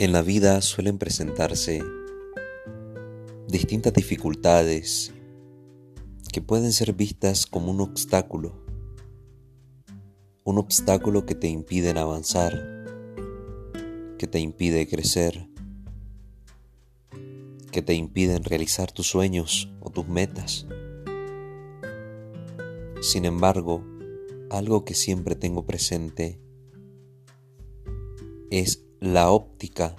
En la vida suelen presentarse distintas dificultades que pueden ser vistas como un obstáculo, un obstáculo que te impiden avanzar, que te impide crecer, que te impiden realizar tus sueños o tus metas. Sin embargo, algo que siempre tengo presente es la óptica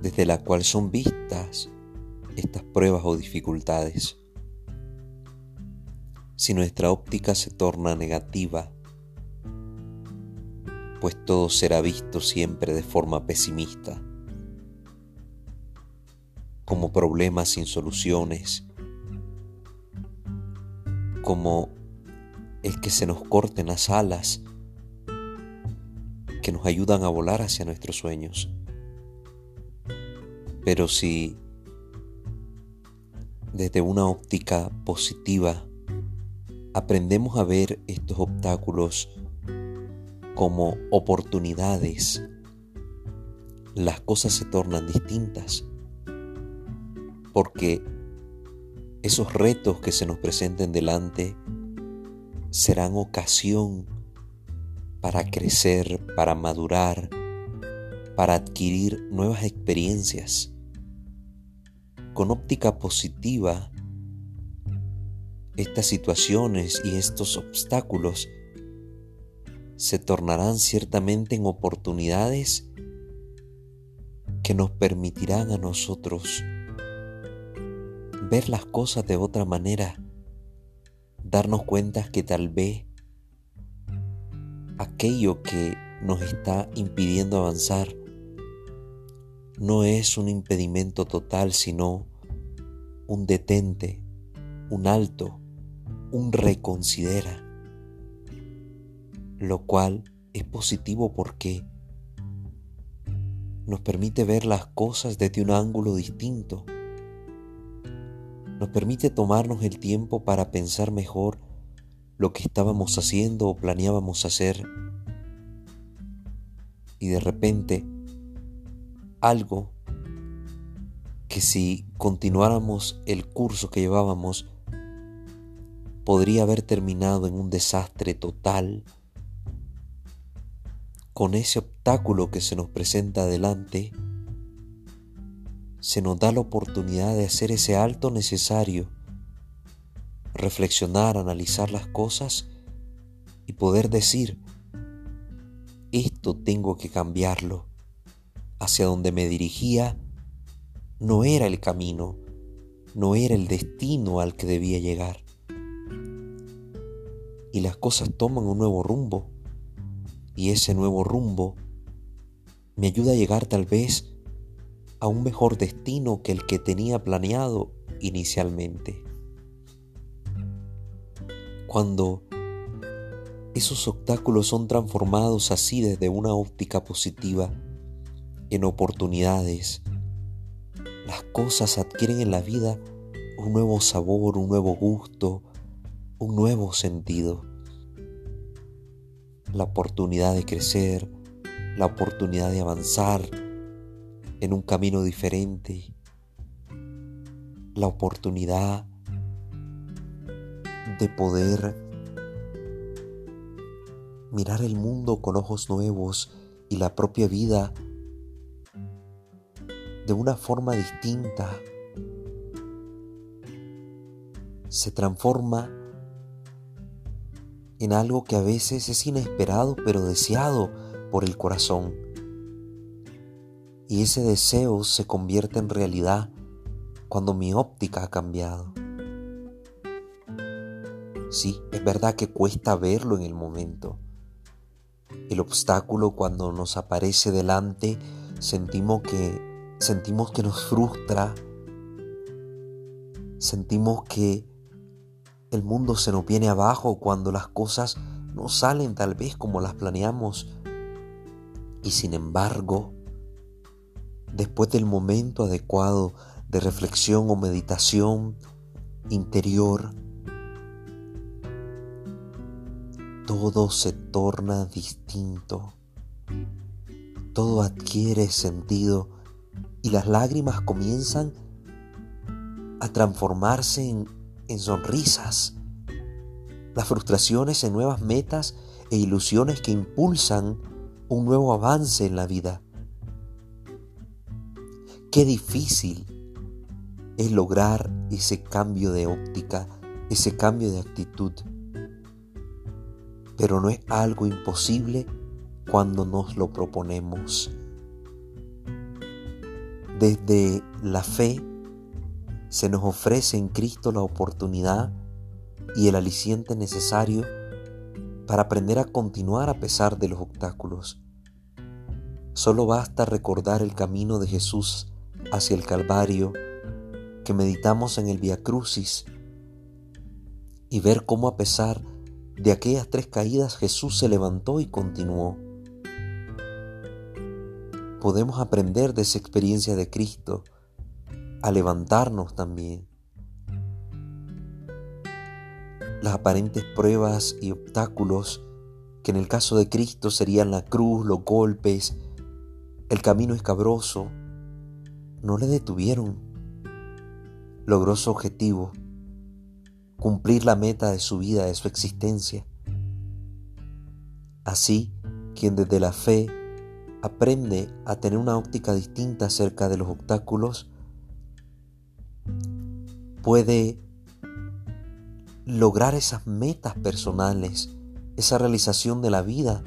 desde la cual son vistas estas pruebas o dificultades. Si nuestra óptica se torna negativa, pues todo será visto siempre de forma pesimista, como problemas sin soluciones, como el que se nos corten las alas que nos ayudan a volar hacia nuestros sueños. Pero si desde una óptica positiva aprendemos a ver estos obstáculos como oportunidades, las cosas se tornan distintas. Porque esos retos que se nos presenten delante serán ocasión para crecer, para madurar, para adquirir nuevas experiencias. Con óptica positiva, estas situaciones y estos obstáculos se tornarán ciertamente en oportunidades que nos permitirán a nosotros ver las cosas de otra manera, darnos cuenta que tal vez aquello que nos está impidiendo avanzar. No es un impedimento total, sino un detente, un alto, un reconsidera, lo cual es positivo porque nos permite ver las cosas desde un ángulo distinto, nos permite tomarnos el tiempo para pensar mejor lo que estábamos haciendo o planeábamos hacer. Y de repente algo que si continuáramos el curso que llevábamos podría haber terminado en un desastre total con ese obstáculo que se nos presenta adelante. Se nos da la oportunidad de hacer ese alto necesario reflexionar, analizar las cosas y poder decir, esto tengo que cambiarlo. Hacia donde me dirigía no era el camino, no era el destino al que debía llegar. Y las cosas toman un nuevo rumbo. Y ese nuevo rumbo me ayuda a llegar tal vez a un mejor destino que el que tenía planeado inicialmente cuando esos obstáculos son transformados así desde una óptica positiva en oportunidades, las cosas adquieren en la vida un nuevo sabor, un nuevo gusto, un nuevo sentido. La oportunidad de crecer, la oportunidad de avanzar en un camino diferente, la oportunidad de poder mirar el mundo con ojos nuevos y la propia vida de una forma distinta. Se transforma en algo que a veces es inesperado pero deseado por el corazón. Y ese deseo se convierte en realidad cuando mi óptica ha cambiado. Sí, es verdad que cuesta verlo en el momento. El obstáculo cuando nos aparece delante sentimos que sentimos que nos frustra. Sentimos que el mundo se nos viene abajo cuando las cosas no salen tal vez como las planeamos. Y sin embargo, después del momento adecuado de reflexión o meditación interior, todo se torna distinto. todo adquiere sentido y las lágrimas comienzan a transformarse en, sonrisas, las frustraciones en nuevas metas e ilusiones que impulsan un nuevo avance en la vida. Qué difícil es lograr ese cambio de óptica, ese cambio de actitud. Pero no es algo imposible cuando nos lo proponemos. Desde la fe se nos ofrece en Cristo la oportunidad y el aliciente necesario para aprender a continuar a pesar de los obstáculos. Solo basta recordar el camino de Jesús hacia el Calvario que meditamos en el Via Crucis y ver cómo a pesar de aquellas tres caídas Jesús se levantó y continuó podemos aprender de esa experiencia de Cristo a levantarnos también. Las aparentes pruebas y obstáculos que en el caso de Cristo serían la cruz, los golpes, el camino escabroso, no le detuvieron. Logró su objetivo, cumplir la meta de su vida, de su existencia. Así, quien desde la fe aprende a tener una óptica distinta acerca de los obstáculos, puede lograr esas metas personales, esa realización de la vida,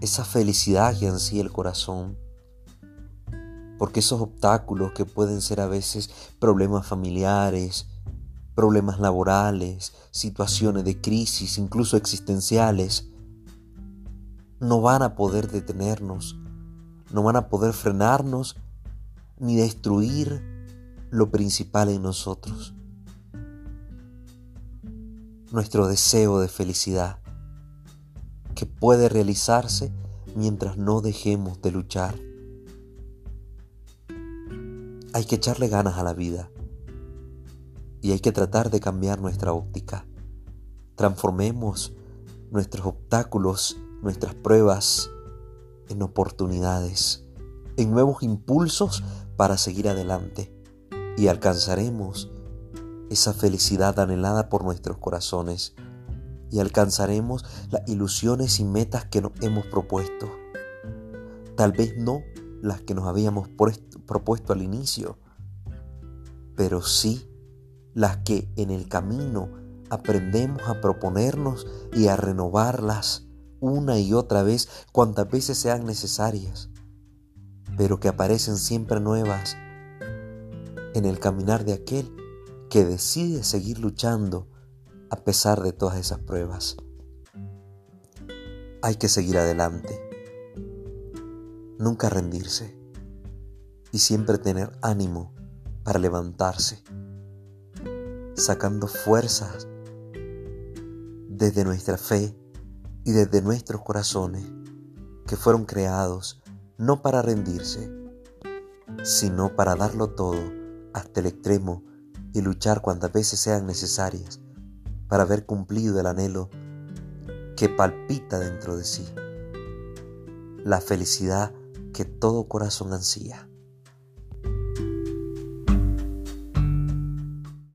esa felicidad que ansía el corazón. Porque esos obstáculos que pueden ser a veces problemas familiares, problemas laborales, situaciones de crisis, incluso existenciales, no van a poder detenernos, no van a poder frenarnos ni destruir lo principal en nosotros. Nuestro deseo de felicidad, que puede realizarse mientras no dejemos de luchar. Hay que echarle ganas a la vida y hay que tratar de cambiar nuestra óptica. Transformemos nuestros obstáculos nuestras pruebas en oportunidades, en nuevos impulsos para seguir adelante y alcanzaremos esa felicidad anhelada por nuestros corazones y alcanzaremos las ilusiones y metas que nos hemos propuesto. Tal vez no las que nos habíamos propuesto al inicio, pero sí las que en el camino aprendemos a proponernos y a renovarlas una y otra vez cuantas veces sean necesarias, pero que aparecen siempre nuevas en el caminar de aquel que decide seguir luchando a pesar de todas esas pruebas. Hay que seguir adelante, nunca rendirse y siempre tener ánimo para levantarse, sacando fuerzas desde nuestra fe y desde nuestros corazones que fueron creados no para rendirse, sino para darlo todo hasta el extremo y luchar cuantas veces sean necesarias para haber cumplido el anhelo que palpita dentro de sí, la felicidad que todo corazón ansía.